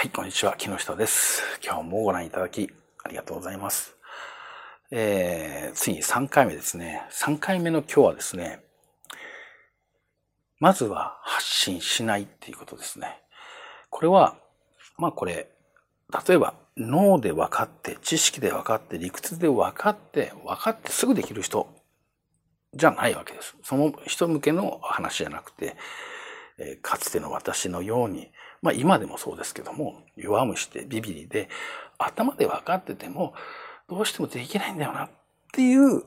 はい、こんにちは。木下です。今日もご覧いただきありがとうございます。えー、ついに3回目ですね。3回目の今日はですね、まずは発信しないっていうことですね。これは、まあこれ、例えば脳で分かって、知識で分かって、理屈で分かって、分かってすぐできる人じゃないわけです。その人向けの話じゃなくて、えー、かつての私のように、まあ今でもそうですけども、弱虫でビビリで、頭で分かってても、どうしてもできないんだよなっていう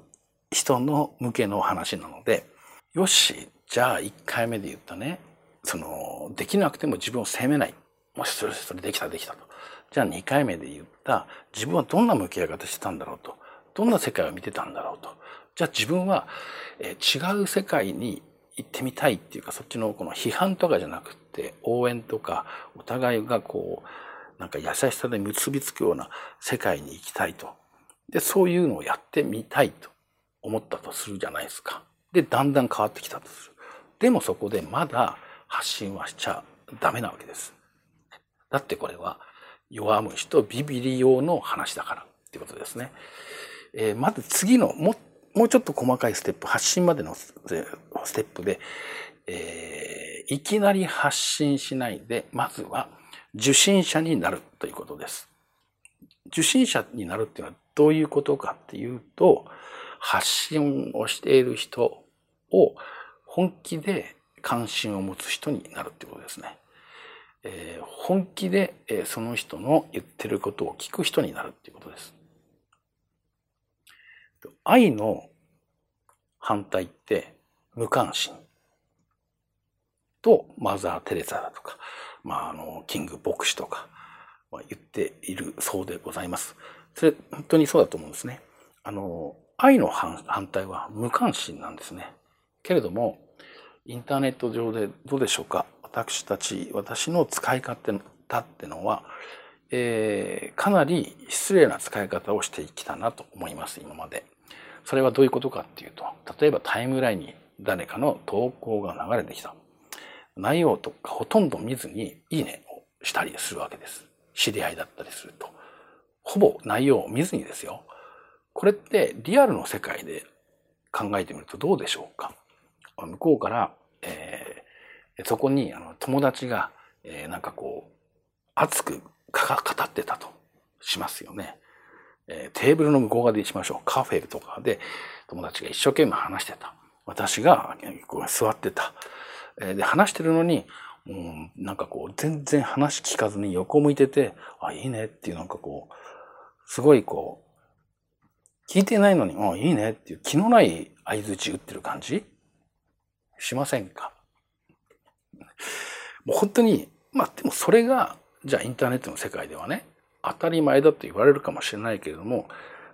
人の向けの話なので、よし、じゃあ1回目で言ったね、その、できなくても自分を責めない。もしそれそれできたできたと。じゃあ2回目で言った自分はどんな向き合い方してたんだろうと。どんな世界を見てたんだろうと。じゃあ自分は、え違う世界に行ってみたいっていうかそっちのこの批判とかじゃなくて応援とかお互いがこうなんか優しさで結びつくような世界に行きたいと。で、そういうのをやってみたいと思ったとするじゃないですか。で、だんだん変わってきたとする。でもそこでまだ発信はしちゃダメなわけです。だってこれは弱虫とビビり用の話だからっていうことですね。えー、まず次のももうちょっと細かいステップ、発信までのステップで、えー、いきなり発信しないで、まずは受信者になるということです。受信者になるっていうのはどういうことかっていうと、発信をしている人を本気で関心を持つ人になるってことですね。えー、本気で、その人の言ってることを聞く人になるっていうことです。愛の反対って無関心とマザー・テレサだとか、まあ、あの、キング牧師とか、まあ、言っているそうでございます。それ、本当にそうだと思うんですね。あの、愛の反対は無関心なんですね。けれども、インターネット上でどうでしょうか？私たち、私の使い方ってのは、えー、かなり失礼な使い方をしてきたなと思います、今まで。それはどういうことかっていうと、例えばタイムラインに誰かの投稿が流れてきた。内容とかほとんど見ずにいいねをしたりするわけです。知り合いだったりすると。ほぼ内容を見ずにですよ。これってリアルの世界で考えてみるとどうでしょうか向こうから、えー、そこにあの友達が、えー、なんかこう熱く語ってたとしますよね。えー、テーブルの向こう側でしましょう。カフェとかで友達が一生懸命話してた。私が座ってた。えー、で、話してるのに、うん、なんかこう、全然話聞かずに横向いてて、あ、いいねっていうなんかこう、すごいこう、聞いてないのに、あ、いいねっていう気のない合図打ってる感じ？しませんか？もう本当に、まあでもそれが、じゃあインターネットの世界ではね、当たり前だと言われるかもしれないけれども、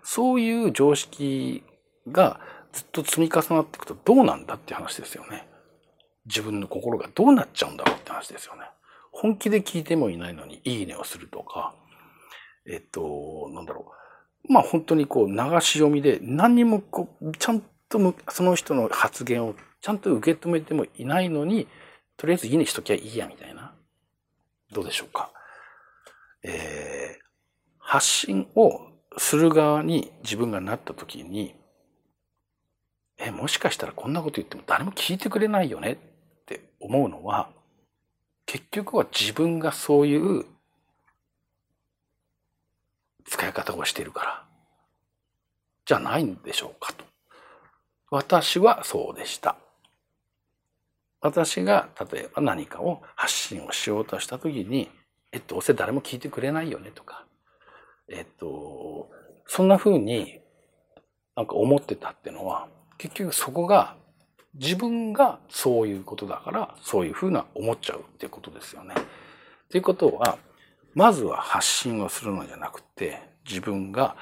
そういう常識がずっと積み重なっていくとどうなんだって話ですよね。自分の心がどうなっちゃうんだろうって話ですよね。本気で聞いてもいないのにいいねをするとか、えっと、なんだろう。まあ本当にこう流し読みで何にもこう、ちゃんとその人の発言をちゃんと受け止めてもいないのに、とりあえずいいねしときゃいいやみたいな。どうでしょうか？えー、発信をする側に自分がなった時に、え、もしかしたらこんなこと言っても誰も聞いてくれないよねって思うのは、結局は自分がそういう使い方をしているから、じゃないんでしょうかと。私はそうでした。私が例えば何かを発信をしようとした時に、えっと、どうせ誰も聞いてくれないよねとか、えっと、そんな風になんか思ってたっていうのは、結局そこが自分がそういうことだから、そういう風な思っちゃうっていうことですよね。ということは、まずは発信をするのじゃなくて、自分が、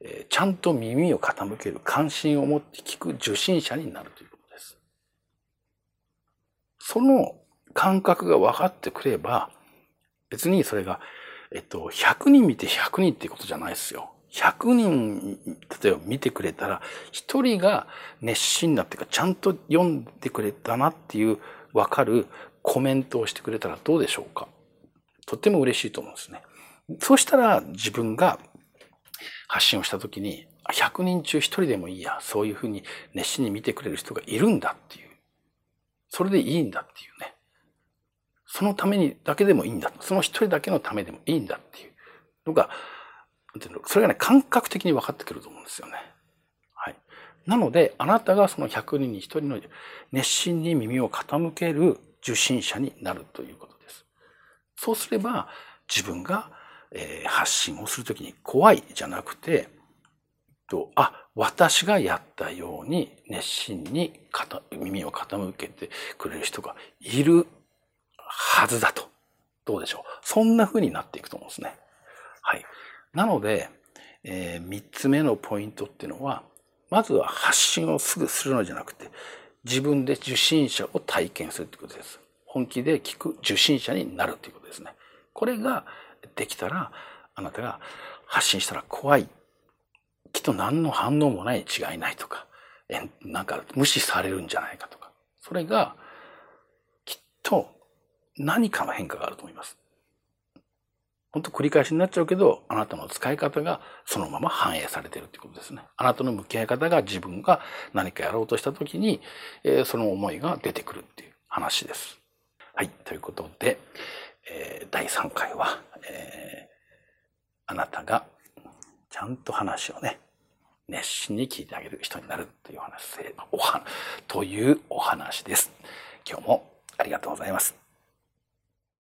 えちゃんと耳を傾ける関心を持って聞く受信者になるということです。その感覚が分かってくれば、別にそれが、えっと、100人見て100人ってことじゃないですよ。100人、例えば見てくれたら、1人が熱心だっていうか、ちゃんと読んでくれたなっていう分かるコメントをしてくれたらどうでしょうかとっても嬉しいと思うんですね。そうしたら自分が発信をした時に、100人中1人でもいいや、そういうふうに熱心に見てくれる人がいるんだっていう。それでいいんだっていうね。そのためにだけでもいいんだ。その一人だけのためでもいいんだっていうのが、それがね、感覚的に分かってくると思うんですよね。はい。なので、あなたがその100人に1人の熱心に耳を傾ける受信者になるということです。そうすれば、自分が、えー、発信をするときに怖いじゃなくて、あ、私がやったように熱心に耳を傾けてくれる人がいるはずだと。どうでしょう？そんな風になっていくと思うんですね。はい。なので、えー、3つ目のポイントっていうのは、まずは発信をすぐするのじゃなくて、自分で受信者を体験するということです。本気で聞く受信者になるということですね。これができたら、あなたが発信したら怖い。きっと何の反応もないに違いないとか、えなんか無視されるんじゃないかとか。それが、きっと何かの変化があると思います。本当繰り返しになっちゃうけど、あなたの使い方がそのまま反映されているということですね。あなたの向き合い方が自分が何かやろうとした時に、えー、その思いが出てくるっていう話です。はい。ということで、えー、第3回は、えー、あなたがちゃんと話をね、熱心に聞いてあげる人になるという話、おは、というお話です。今日もありがとうございます。